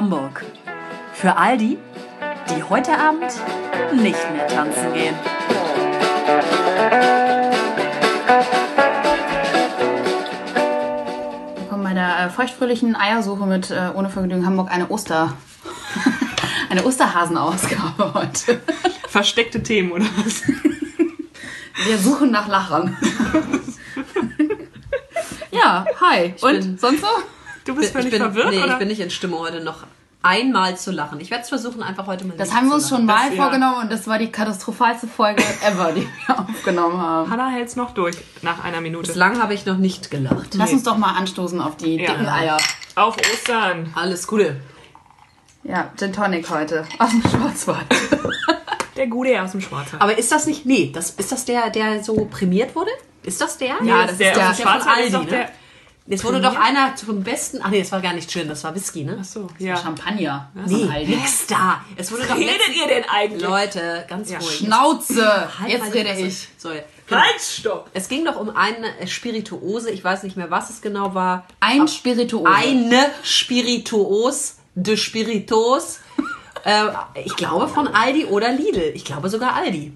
Hamburg. Für all die, die heute Abend nicht mehr tanzen gehen. Willkommen bei der äh, feuchtfröhlichen Eiersuche mit äh, Ohne Vergnügen Hamburg eine Oster... eine Osterhasenausgabe heute. Versteckte Themen oder was? Wir suchen nach Lachern. ja, hi. Und bin- sonst so? Du bist völlig ich bin, verwirrt, nee, oder? ich bin nicht in Stimmung heute noch einmal zu lachen. Ich werde es versuchen, einfach heute mal Das nicht haben wir uns schon mal Das- ja. vorgenommen und das war die katastrophalste Folge ever, die wir aufgenommen haben. Hannah hält's noch durch nach einer Minute. Bislang habe ich noch nicht gelacht. Lass uns doch mal anstoßen auf die Ja. dicken Eier. Auf Ostern. Alles Gute. Ja, Gin Tonic heute. Aus dem Schwarzwald. Der Gute aus dem Schwarzwald. Aber ist das nicht, nee, das, ist das der, der so prämiert wurde? Ist das der? Ja, das das der, ist der aus dem von Schwarzwald ist Aldi, ne? der. Jetzt wurde doch einer zum besten, ach nee, das war gar nicht schön, das war Whisky, ne? Achso, ja. Champagner. Nee, Von Aldi. nix da. Es wurde doch Redet ihr denn eigentlich? Leute, ganz Ja. ruhig. Schnauze! Halt Jetzt rede Fresse. ich. So, Halt, stopp! es ging doch um eine Spirituose, ich weiß nicht mehr, was es genau war. Ein Spirituose. Eine Spirituos de Spiritos. äh, ich glaube von Aldi oder Lidl. Ich glaube sogar Aldi.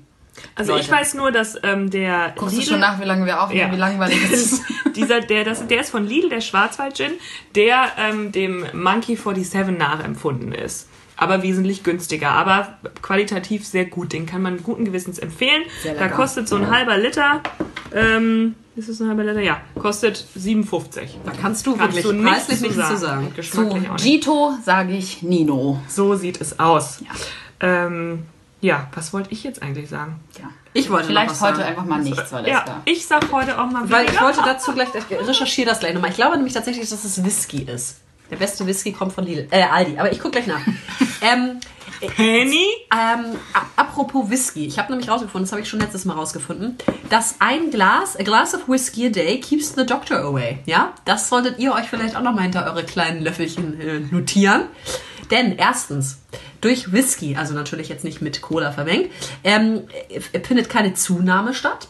Also Leute. ich weiß nur, dass ähm, der Guckst du schon nach, wie lange wir aufnehmen, Ja. wie langweilig es ist? Dieser, der, das, der ist von Lidl, der Schwarzwald-Gin, der ähm, dem Monkey 47 nachempfunden ist. Aber wesentlich günstiger, aber qualitativ sehr gut. Den kann man guten Gewissens empfehlen. Da kostet so ein halber Liter, ähm, ist es ein halber Liter? Ja, kostet 57. Da kannst du Kannst wirklich du nichts preislich zu nichts sagen. zu sagen. Zu auch nicht. Gito sage ich Nino. So sieht es aus. Ja. Ähm, ja, was wollte ich jetzt eigentlich sagen? Ja. Ich wollte Vielleicht heute sagen. einfach mal nichts, weil Ja, ja. ich sag heute auch mal Weil ich wollte dazu gleich, ich recherchiere das gleich nochmal. Ich glaube nämlich tatsächlich, dass es Whisky ist. Der beste Whisky kommt von Lidl. Äh, Aldi. Aber ich gucke gleich nach. ähm, Penny? Ähm, apropos Whisky. Ich habe nämlich rausgefunden, das habe ich schon letztes Mal rausgefunden, dass ein Glas, a glass of whiskey a day keeps the doctor away. Ja, das solltet ihr euch vielleicht auch noch mal hinter eure kleinen Löffelchen äh, notieren. Denn erstens, durch Whisky, also natürlich jetzt nicht mit Cola vermengt, ähm, äh, findet keine Zunahme statt,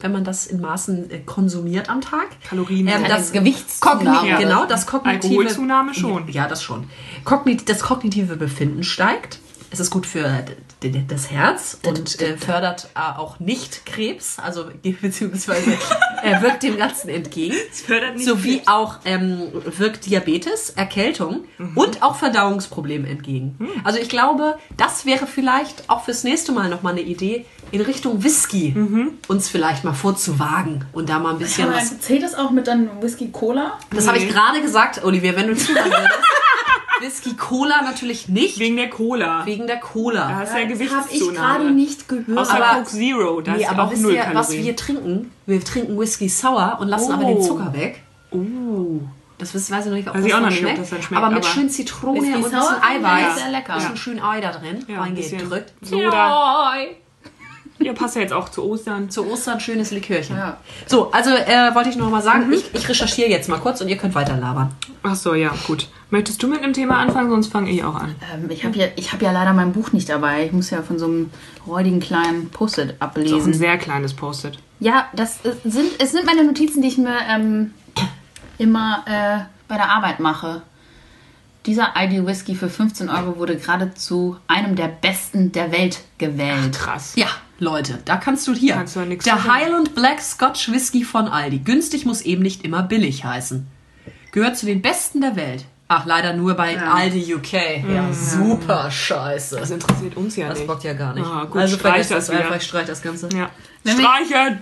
wenn man das in Maßen äh, konsumiert am Tag. Kalorien. Ähm, das Gewichtszunahme. Genau, das kognitive... Alkoholzunahme schon. Ja, das schon. Kognit das kognitive Befinden steigt. Es ist gut für das Herz und äh, fördert äh, auch nicht Krebs, also beziehungsweise er wirkt dem Ganzen entgegen. fördert nicht Sowie Krebs. auch ähm, wirkt Diabetes, Erkältung und auch Verdauungsproblemen entgegen. Also ich glaube, das wäre vielleicht auch fürs nächste Mal nochmal eine Idee, in Richtung Whisky uns vielleicht mal vorzuwagen und da mal ein bisschen was Zählt das auch mit dann Whisky Cola? das habe ich gerade gesagt, Olivier, wenn du zuhören würdest. Whisky Cola natürlich nicht, Wegen der Cola. wegen der Cola. Da ist ja Habe ich Gewichtszunahme. gerade nicht gehört. Außer Aber- Coke Zero, da nee, ist aber auch wisst null ihr, was Kalorien. wir trinken? Wir trinken Whisky Sour und lassen Oh. aber den Zucker weg. uh. Das weiß ich noch nicht, ob das ich auch noch nicht, ob schmeckt. das dann schmeckt, aber mit aber- schön Zitrone Whisky und ein bisschen Eiweiß. sehr lecker. Bisschen Ja. schön Ei da drin, Ja, ein bisschen reingedrückt. Soda. Ja, passt ja jetzt auch zu Ostern. Zu Ostern schönes Likörchen. Ja. So, also äh, wollte ich noch mal sagen, ich, ich recherchiere jetzt mal kurz und ihr könnt weiter labern. Ach so, ja, gut. Möchtest du mit dem Thema anfangen, sonst fange ich auch an. Ähm, ich habe ja, ich hab ja leider mein Buch nicht dabei. Ich muss ja von so einem räudigen kleinen Post-it Das ist ein ablesen. sehr kleines Post-it. Ja, das äh, sind, es sind meine Notizen, die ich mir ähm, immer äh, bei der Arbeit mache. Dieser ID Whisky für 15 Euro wurde gerade zu einem der besten der Welt gewählt. Krass. Ja, Leute, da kannst du hier. Kannst du ja der sagen. Highland Black Scotch Whisky von Aldi. Günstig muss eben nicht immer billig heißen. Gehört zu den besten der Welt. Ach, leider nur bei Aldi UK. Ja, super scheiße. Das interessiert uns ja Das nicht. bockt ja gar nicht. Ah, gut, also streich vergesst das das einfach, wieder. ich streich das Ganze. Ja. Wenn wir- Streichen!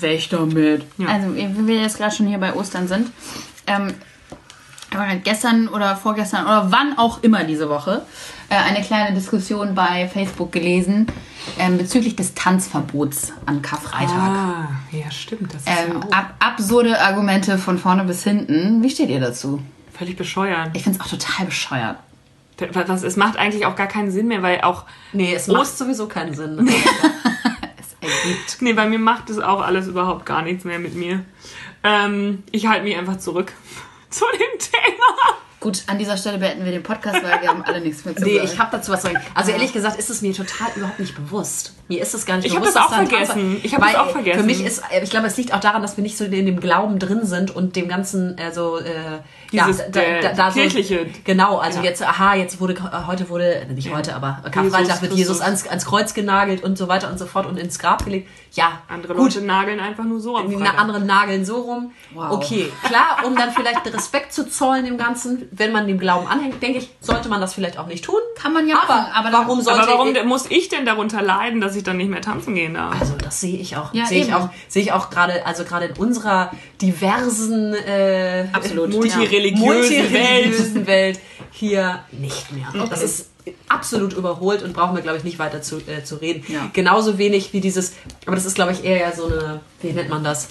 Weg damit. Ja. Also, wie wir jetzt gerade schon hier bei Ostern sind, ähm, habe halt gestern oder vorgestern oder wann auch immer diese Woche äh, eine kleine Diskussion bei Facebook gelesen ähm, bezüglich des Tanzverbots an Karfreitag. Ah, ja, stimmt. Das ist Ähm, ja ab, absurde Argumente von vorne bis hinten. Wie steht ihr dazu? Völlig bescheuert. Ich finde es auch total bescheuert. Was, es macht eigentlich auch gar keinen Sinn mehr, weil auch. Nee, es macht sowieso keinen Sinn. Es ergibt. Nee, bei mir macht es auch alles überhaupt gar nichts mehr mit mir. Ähm, ich halte mich einfach zurück zu dem Thema. Gut, an dieser Stelle beenden wir den Podcast, weil wir haben alle nichts mehr zu Nee, sagen. ich habe dazu was zu sagen. Also ehrlich gesagt ist es mir total überhaupt nicht bewusst. Mir ist es gar nicht Ich hab bewusst. das auch vergessen. Ich hab Weil, das auch vergessen. Für mich ist, äh, ich glaube, es liegt auch daran, dass wir nicht so in dem Glauben drin sind und dem ganzen, also äh, Dieses, ja, da, äh, da, da kirchliche. So, genau, also Ja. jetzt, aha, jetzt wurde äh, heute wurde nicht heute, aber Karfreitag wird. Jesus ans, ans Kreuz genagelt und so weiter und so fort und ins Grab gelegt. Ja, Andere gut. Leute nageln einfach nur so am Freitag. anderen nageln so rum. Wow. Okay, klar, um dann vielleicht Respekt zu zollen dem Ganzen, wenn man dem Glauben anhängt, denke ich, sollte man das vielleicht auch nicht tun. Kann man ja aber, machen, aber dann- warum sollte Aber warum ich, muss ich denn darunter leiden, dass ich dann nicht mehr tanzen gehen darf? also das sehe ich auch, Ja, sehe ich auch, sehe ich auch gerade, also gerade in unserer diversen, äh, Absolut. Multireligiösen multireligiösen Welt hier nicht mehr. Das ist absolut überholt und brauchen wir, glaube ich, nicht weiter zu, äh, zu reden. Ja. Genauso wenig wie dieses, aber das ist, glaube ich, eher ja so eine, wie nennt man das?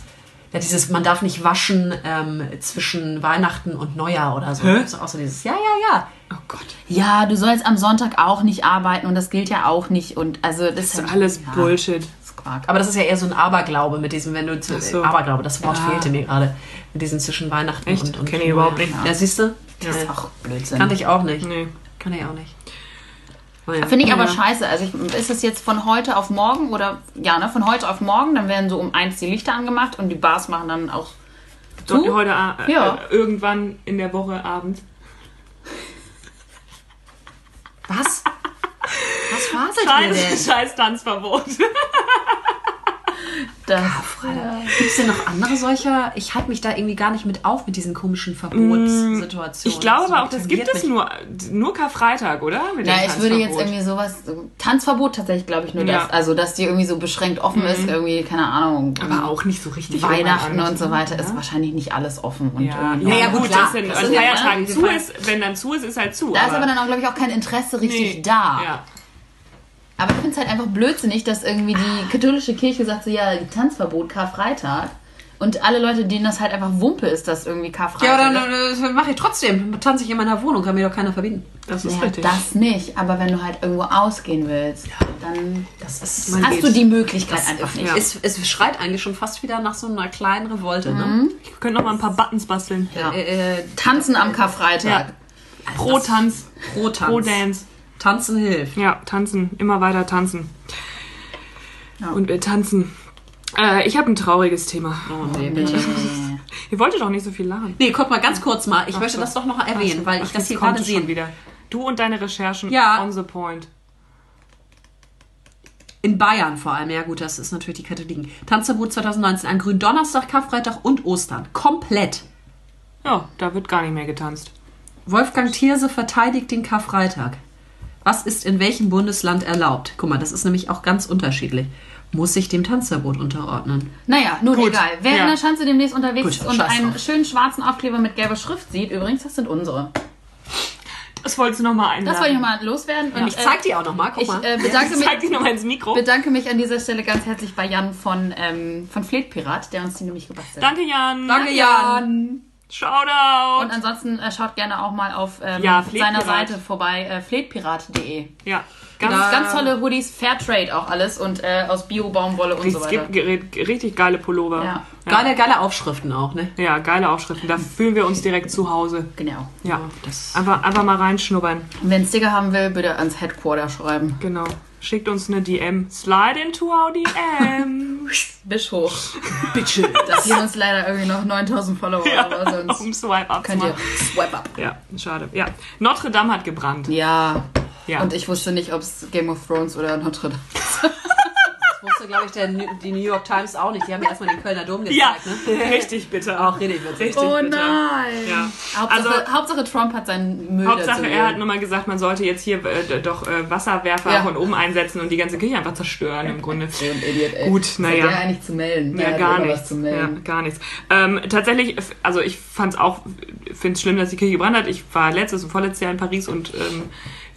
Ja, dieses, man darf nicht waschen ähm, zwischen Weihnachten und Neujahr oder so. Hä? Das ist auch so dieses, ja, ja, ja. Oh Gott. Ja, du sollst am Sonntag auch nicht arbeiten und das gilt ja auch nicht. Und also das, Das ist alles ja, Bullshit. Quark. Aber das ist ja eher so ein Aberglaube mit diesem, wenn du so. Aberglaube, das Wort Ah. fehlte mir gerade. Mit diesen zwischen Weihnachten Echt? und, und Kenn ich überhaupt nicht. Ja, siehst du? das ist auch Blödsinn. Kannte ich auch nicht. Nee. Kann ich auch nicht. Oh ja. Finde ich aber Ja. scheiße. Also ich, ist es jetzt von heute auf morgen oder ja, ne, von heute auf morgen, dann werden so um eins die Lichter angemacht und die Bars machen dann auch So, zu. heute äh, Ja. äh, irgendwann in der Woche Abend. Was? Was faselt denn? Scheiß, scheiß Tanzverbot. Das, Gibt es denn noch andere solcher? Ich halte mich da irgendwie gar nicht mit auf mit diesen komischen Verbotssituationen. Ich glaube So aber auch, das gibt es mich. nur, nur Karfreitag, oder? Mit dem ja, ich würde jetzt irgendwie sowas. Tanzverbot tatsächlich, glaube ich, nur Ja. das. Also, dass die irgendwie so beschränkt offen ist, irgendwie, keine Ahnung. Aber auch nicht so richtig. Weihnachten und so weiter ist wahrscheinlich nicht alles offen. Und Ja, irgendwie ja, ja, ja, gut, gut, klar. das sind Das an ist ja Feiertagen zu ist, wenn dann zu ist, ist halt zu. Da ist aber dann auch, glaube ich, auch kein Interesse richtig nee, da. Ja. Aber ich finde es halt einfach blödsinnig, dass irgendwie die katholische Kirche sagt so, ja, Tanzverbot Karfreitag. Und alle Leute, denen das halt einfach Wumpe ist, dass irgendwie Karfreitag Ja, aber ist. dann äh, mache ich trotzdem. Tanze ich in meiner Wohnung, kann mir doch keiner verbieten. Das ist Ja, richtig. das nicht. Aber wenn du halt irgendwo ausgehen willst, dann ist. Hast geht. du die Möglichkeit Das einfach nicht. Ja. es, schreit eigentlich schon fast wieder nach so einer kleinen Revolte. Ich könnte noch mal ein paar Buttons basteln. Ja. Ne? Äh, äh, Tanzen am Karfreitag. Ja. Pro Tanz, pro Tanz. pro Dance. Tanzen hilft. Ja, tanzen, immer weiter tanzen. Ja. Und wir tanzen. Äh, ich habe ein trauriges Thema. Oh, nee, bitte. Ihr wolltet doch nicht so viel lachen. Nee, guck mal ganz kurz mal. Ich möchte so. das doch noch erwähnen, weil ich Ach, das hier gerade sehe. wieder. Du und deine Recherchen Ja. on the point. In Bayern vor allem, ja gut, das ist natürlich die Katholiken. Tanzverbot 2019 an Gründonnerstag, Karfreitag und Ostern. Komplett. Ja, da wird gar nicht mehr getanzt. Wolfgang Thierse verteidigt den Karfreitag. Was ist in welchem Bundesland erlaubt? Guck mal, das ist nämlich auch ganz unterschiedlich. Muss sich dem Tanzverbot unterordnen. Naja, nun Gut. egal. Wer Ja. in der Schanze demnächst unterwegs Gut, ist und einen drauf. schönen schwarzen Aufkleber mit gelber Schrift sieht, übrigens, das sind unsere. Das wolltest du noch mal einladen. Das wollte ich nochmal loswerden. Und Ich zeig die auch noch mal. Guck ich mal. äh, bedanke, mich, Zeig dich noch mal ins Mikro. bedanke mich an dieser Stelle ganz herzlich bei Jan von, ähm, von Fleetpirat, der uns die nämlich gebastelt hat. Danke, Jan. Danke, Jan. Shoutout. Und ansonsten äh, schaut gerne auch mal auf ähm, Ja, seiner Seite vorbei, äh, fleetpirat.de. ja, Ganz, ganz, ganz tolle Hoodies, Fairtrade auch alles und äh, aus Bio-Baumwolle und so es weiter. gibt ge- richtig geile Pullover. Ja. Geile, geile Aufschriften auch, ne? Ja, geile Aufschriften. Da fühlen wir uns direkt zu Hause. Genau. Ja, das- einfach, einfach mal reinschnuppern. Und wer einen Sticker haben will, bitte ans Headquarter schreiben. Genau. Schickt uns eine DM. Slide into our DM. Bisch hoch. Bitte. Das sind uns leider irgendwie noch 9000 Follower, aber sonst um Swipe up könnt ihr swipe up. Ja, schade. Ja. Notre Dame hat gebrannt. Ja. Ja. Und ich wusste nicht, ob es Game of Thrones oder Notre Dame Das wusste, glaube ich, der, New- die New York Times auch nicht. Die haben ja erstmal den Kölner Dom ja, gezeigt, ne? richtig bitter. Auch richtig witzig. Richtig Oh bitter. nein! Ja. Hauptsache, Also- Hauptsache Trump hat seinen Müll Hauptsache, er hat nur mal gesagt, man sollte jetzt hier äh, doch äh, Wasserwerfer Ja. von oben einsetzen und die ganze Kirche einfach zerstören im Grunde. Idiot, ey. Gut, Was naja. hat der eigentlich zu melden? Der Ja, gar nichts. Was zu Ja, melden. gar nichts. Ähm, tatsächlich, also ich fand es auch, finde es schlimm, dass die Kirche gebrannt hat. Ich war letztes und vorletztes Jahr in Paris und ähm,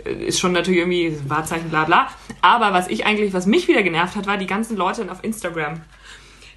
ist schon natürlich irgendwie Wahrzeichen, bla bla. Aber was ich eigentlich, was mich wieder genervt hat, war die ganzen Leute auf Instagram.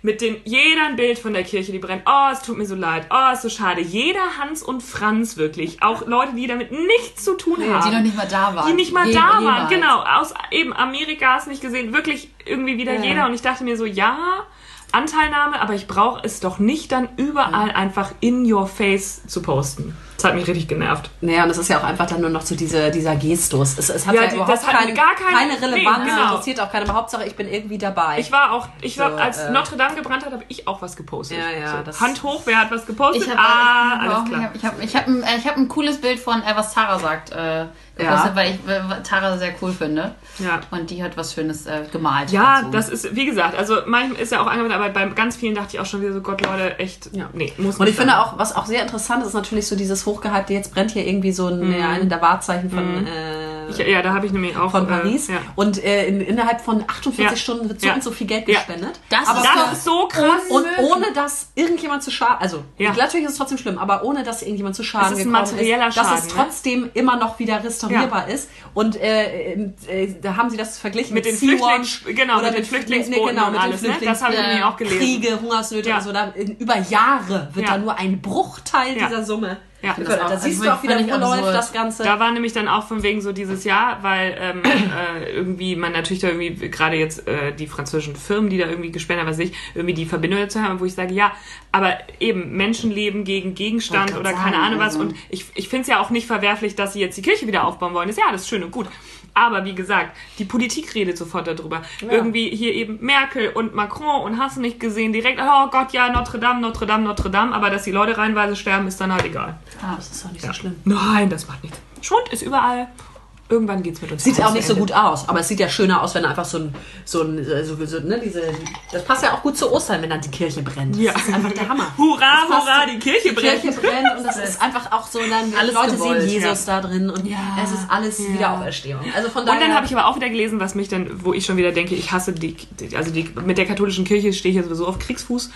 Mit dem, jeder ein Bild von der Kirche, die brennt. Oh, es tut mir so leid. Oh, ist so schade. Jeder Hans und Franz wirklich. Auch Leute, die damit nichts zu tun haben Die noch nicht mal da waren. die nicht mal Je- da waren. jemals. Genau, aus eben Amerika hast nicht gesehen. Wirklich irgendwie wieder Ja. jeder. Und ich dachte mir so, ja, Anteilnahme, aber ich brauche es doch nicht dann überall einfach in your face zu posten. Das hat mich richtig genervt. Naja, und es ist ja auch einfach dann nur noch so diese, dieser Gestus. Es, es hat Ja, ja, die- überhaupt das hat keine, gar keine- keine Relevanz, nee, genau. interessiert auch keine. Aber Hauptsache, ich bin irgendwie dabei. Ich war auch, ich war, So, als äh, Notre Dame gebrannt hat, habe ich auch was gepostet. Ja, ja, So, Hand hoch, wer hat was gepostet? Ich habe ah, ich hab alles klar. Ich habe ich hab, ein- äh, ich hab ein cooles Bild von, äh, was Tara sagt, äh, gepostet, weil ich äh, Tara sehr cool finde. Ja. Und die hat was Schönes äh, gemalt. Ja, dazu. das ist, wie gesagt, also manchmal ist ja auch angewandt, aber bei ganz vielen dachte ich auch schon wieder so, Gott, Leute, echt, Ja. nee, muss Und ich finde sein. auch, was auch sehr interessant ist, ist natürlich so dieses hochgehypte, jetzt brennt hier irgendwie so ein, ja, eine der Wahrzeichen von, äh, Ich, ja, da habe ich nämlich auch. von äh, Paris. ja. Und äh, in, innerhalb von 48 Ja. Stunden wird so Ja. und so viel Geld Ja. gespendet. Das aber ist Das ist so krass. und ohne dass irgendjemand zu Schaden, also Ja. natürlich ist es trotzdem schlimm, aber ohne dass irgendjemand zu Schaden Es ist ein materieller ist, dass Schaden, es ne? trotzdem immer noch wieder restaurierbar ist. Und äh, äh, äh, da haben sie das verglichen Mit den Sea-Watch Flüchtlings- genau, oder mit den Flüchtlingsbooten genau, und mit den alles, ne? Das habe ich Flüchtlings- nämlich auch gelesen. Kriege, Hungersnöte Ja. und so. Da, in, über Jahre wird Ja. da nur ein Bruchteil Ja. dieser Summe. Ja. gefördert. Das auch- da siehst also du auch wieder, wo läuft das Ganze. Da war nämlich dann auch von wegen so dieses Jahr, weil ähm, äh, irgendwie man natürlich da irgendwie gerade jetzt äh, die französischen Firmen, die da irgendwie gespendet haben, was weiß ich, irgendwie die Verbindung dazu haben, wo ich sage, ja, aber eben Menschenleben gegen Gegenstand oder grad keine sagen, Ahnung was. also- Und ich, ich finde es ja auch nicht verwerflich, dass sie jetzt die Kirche wieder aufbauen wollen. Ist ja alles schön und gut. Aber wie gesagt, die Politik redet sofort darüber. Irgendwie hier eben Merkel und Macron und hast du nicht gesehen, direkt, oh Gott, ja, Notre Dame, Notre Dame, Notre Dame, aber dass die Leute reihenweise sterben, ist dann halt egal. Das ist doch nicht so schlimm. Nein, das macht nichts. Schwund ist überall. Irgendwann geht's mit uns. Sieht auch nicht so gut aus, aber es sieht ja schöner aus, wenn einfach so ein, so ein, äh, so, so, ne, diese, das passt ja auch gut zu Ostern, wenn dann die Kirche brennt. Ja. Das ist einfach der Hammer. Hurra, Das hurra, die Kirche brennt. Kirche brennt und das ist einfach auch so, dann Alles Leute gewollt, sehen Jesus da drin und Ja. es ist alles Ja. Wiederauferstehung. Also von daher. Und dann habe ich aber auch wieder gelesen, was mich dann, wo ich schon wieder denke, ich hasse die, die also die, mit der katholischen Kirche stehe ich ja sowieso auf Kriegsfuß.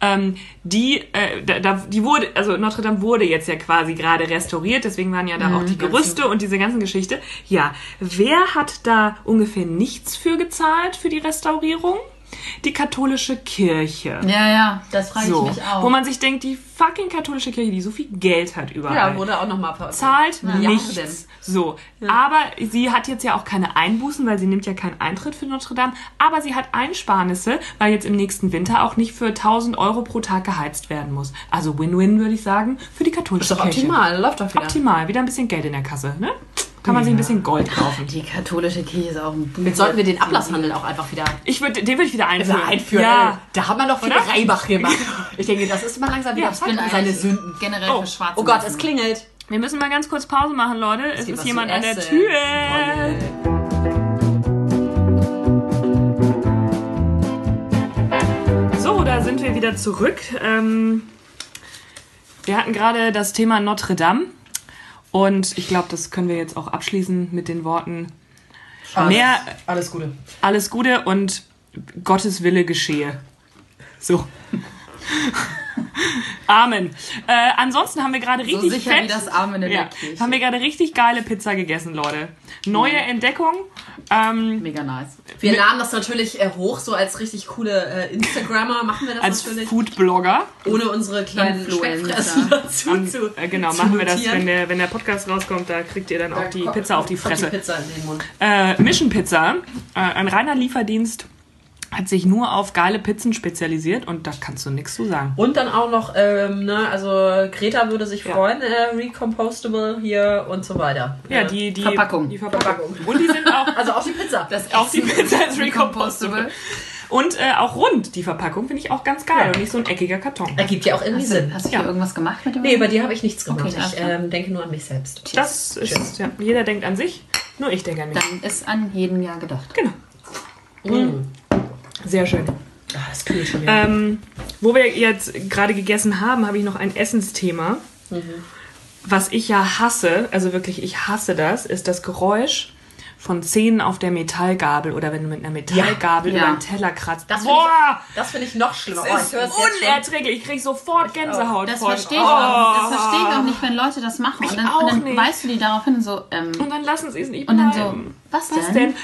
Ähm, die, äh, da, da, die wurde, also Notre Dame wurde jetzt ja quasi gerade restauriert, deswegen waren ja da auch die Gerüste und diese ganzen Geschichte. Ja, wer hat da ungefähr nichts für gezahlt für die Restaurierung? Die katholische Kirche. Ja, ja, das frage So, ich mich auch. wo man sich denkt, die fucking katholische Kirche, die so viel Geld hat überall ja, wurde auch nochmal zahlt Milliarden. nichts. So, aber sie hat jetzt ja auch keine Einbußen, weil sie nimmt ja keinen Eintritt für Notre Dame. Aber sie hat Einsparnisse, weil jetzt im nächsten Winter auch nicht für 1000 Euro pro Tag geheizt werden muss. Also Win-Win würde ich sagen für die katholische Ist doch Kirche. optimal, läuft doch wieder. Optimal, wieder ein bisschen Geld in der Kasse, ne? Kann man sich ein bisschen Gold kaufen. die katholische Kirche ist auch ein Jetzt sollten wir den Ablasshandel auch einfach wieder Ich würde, den würde ich wieder einführen. einführen. Ja. Da haben wir noch viel Oder? Reibach gemacht. Ich denke, das ist mal langsam wieder Ja, Zeit um seine Sünden. generell Oh. für Schwarze Oh Gott, es klingelt. Wir müssen mal ganz kurz Pause machen, Leute. Es gibt ist jemand an der. Tür. So, da sind wir wieder zurück. Ähm, wir hatten gerade das Thema Notre Dame. Und ich glaube, das können wir jetzt auch abschließen mit den Worten mehr Alles Gute. alles Gute und Gottes Wille geschehe. So. Amen. Äh, ansonsten haben wir gerade So richtig sicher fett, wie das Amen in ja, der Kirche. haben wir gerade richtig geile Pizza gegessen, Leute. Neue Entdeckung. Ähm, Mega nice. Wir laden das natürlich äh, hoch, so als richtig coole äh, Instagrammer machen wir das als natürlich. Foodblogger. Ohne unsere kleinen Influencer. Dazu Am- zu äh, genau, zu machen wir das, wenn der, wenn der Podcast rauskommt, da kriegt ihr dann auch die kommt- Pizza auf die Fresse. Die Pizza in den Mund. Äh, Mission Pizza, äh, ein reiner Lieferdienst, hat sich nur auf geile Pizzen spezialisiert und da kannst du nichts zu sagen. Und dann auch noch, ähm, ne, also Greta würde sich Ja. freuen, äh, recompostable hier und so weiter. Ja, die, die Verpackung. Die Verpackung. Und die sind auch Also auch die Pizza. Das Auch die Pizza ist recompostable. Und äh, auch rund, die Verpackung, finde ich auch ganz geil. Ja. Und nicht so ein eckiger Karton. ergibt ja auch irgendwie Hast Sinn. du, hast du Ja. hier irgendwas gemacht mit dem? Nee, bei dir habe ich nichts gemacht. Okay, ich ähm, denke nur an mich selbst. Das ist, ja, jeder denkt an sich, nur ich denke an mich. Dann ist an jeden Jahr gedacht. Genau. Mm. Sehr schön. Ah, das kühlt schon wieder. Ähm, wo wir jetzt gerade gegessen haben, habe ich noch ein Essensthema. Was ich ja hasse, also wirklich, ich hasse das, ist das Geräusch von Zähnen auf der Metallgabel oder wenn du mit einer Metallgabel Ja. über einen Teller kratzt. Das finde Boah! ich, das find ich noch schlimmer. Das Oh, ist ich unerträglich. Ich kriege sofort Gänsehaut. Das verstehe ich, Oh. auch, das verstehe ich auch nicht, wenn Leute das machen. Ich und dann, auch und dann nicht. weißt du die darauf hin und so, ähm, Und dann lassen sie es nicht und dann so, bleiben. was Was denn?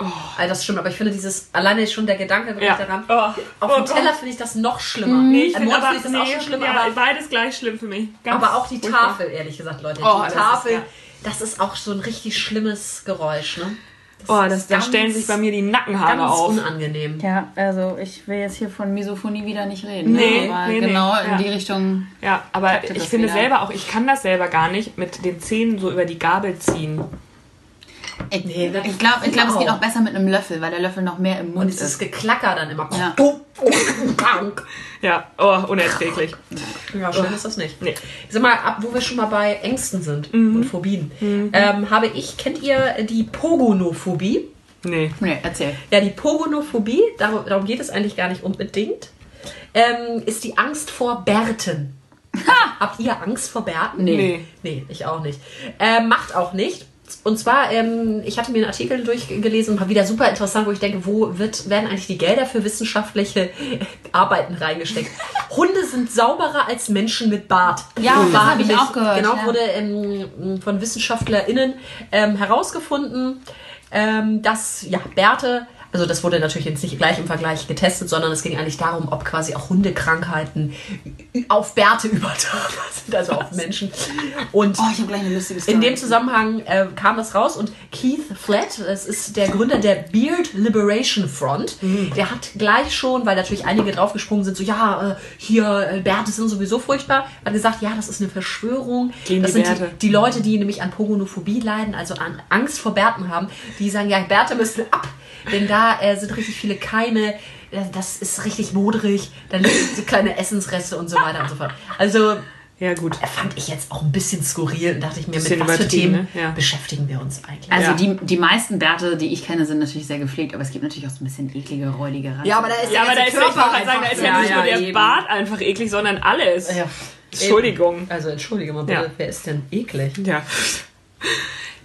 Denn? Alter, das stimmt, aber ich finde dieses, alleine schon der Gedanke wirklich Ja. daran, Oh. auf Oh dem Teller Gott. finde ich das noch schlimmer. Nee, ich finde ich das auch nee, schon schlimm, ja, aber, beides gleich schlimm für mich. Ganz aber auch die furchtbar. Tafel, ehrlich gesagt, Leute. Oh, die das ist- Tafel, ja. das ist auch so ein richtig schlimmes Geräusch, ne? Oh, das, da stellen sich bei mir die Nackenhaare Ganz auf. unangenehm. Ja, also ich will jetzt hier von Misophonie wieder nicht reden. Nee, ne? Aber nee, nee, genau ja. in die Richtung. Ja, aber ich das finde wieder. selber auch, ich kann das selber gar nicht mit den Zähnen so über die Gabel ziehen. Ich, Nee, das- ich glaube, ich glaub, es geht Wow. auch besser mit einem Löffel, weil der Löffel noch mehr im Und Mund dieses ist. Geklacker dann immer. Ja. Ja, oh, unerträglich. Ja, schön ist das nicht. Nee. Sag mal, ab, wo wir schon mal bei Ängsten sind und Phobien, ähm, habe ich, kennt ihr die Pogonophobie? Nee. Nee, erzähl. Ja, die Pogonophobie, darum, darum geht es eigentlich gar nicht unbedingt, ähm, ist die Angst vor Bärten. Habt ihr Angst vor Bärten? Nee. Nee. Nee, ich auch nicht. Ähm, macht auch nicht. Und zwar, ähm, ich hatte mir einen Artikel durchgelesen, mal wieder super interessant, wo ich denke, wo wird, werden eigentlich die Gelder für wissenschaftliche Arbeiten reingesteckt? Hunde sind sauberer als Menschen mit Bart. Ja, das War habe ich auch gehört, Genau, ja. wurde ähm, von WissenschaftlerInnen ähm, herausgefunden, ähm, dass ja, Bärte, also das wurde natürlich jetzt nicht gleich im Vergleich getestet, sondern es ging eigentlich darum, ob quasi auch Hundekrankheiten auf Bärte übertragbar sind, also auf Menschen. Und Oh, in dem Zusammenhang äh, kam das raus und Keith Flett, das ist der Gründer der Beard Liberation Front, der hat gleich schon, weil natürlich einige draufgesprungen sind, so ja, äh, hier äh, Bärte sind sowieso furchtbar, hat gesagt, ja, das ist eine Verschwörung. Gegen das die sind Bärte. die, die Leute, die nämlich an Pogonophobie leiden, also an Angst vor Bärten haben, die sagen, ja, Bärte müssen ab, denn da äh, sind richtig viele Keime. äh, Das ist richtig modrig, dann sind so kleine Essensreste und so weiter und so fort. Also Ja, gut. fand ich jetzt auch ein bisschen skurril und dachte ich mir, mit was für Themen ne? Ja. beschäftigen wir uns eigentlich? Also Ja. die, die meisten Bärte, die ich kenne, sind natürlich sehr gepflegt, aber es gibt natürlich auch so ein bisschen eklige, räudige Rassen. ja, aber da ist Ja, aber da ist, ja, ich sagen, da ist ja, Ja, nicht ja, nur der eben. Bart einfach eklig, sondern alles. Ja. Entschuldigung. Also entschuldige mal bitte, Ja. wer ist denn eklig? Ja.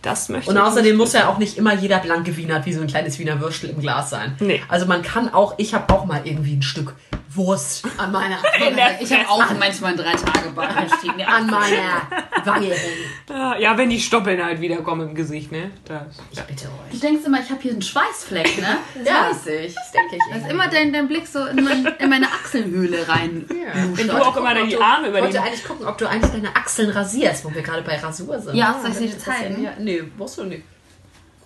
Das möchte Und außerdem muss ja auch nicht immer jeder blanke Wiener wie so ein kleines Wiener Würstel im Glas sein. Nee. Also man kann auch, ich habe auch mal irgendwie ein Stück Wurst an meiner, ich habe auch manchmal drei Tage Bart stehen. Ja. an meiner Wange hängen. Ah, Ja, wenn die Stoppeln halt wiederkommen im Gesicht, ne? Das. Ich bitte Du euch. denkst immer, ich habe hier einen Schweißfleck, ne? Das Ja. weiß ich. Das denke ich. Das ist immer dein, dein Blick so in, mein, in meine Achselhöhle rein. Wenn du auch immer die Arme über Ich wollte eigentlich gucken, ob du eigentlich deine Achseln rasierst, wo wir gerade bei Rasur sind. Ja, soll ich dir das zeigen? Ja, nee, musst du nicht.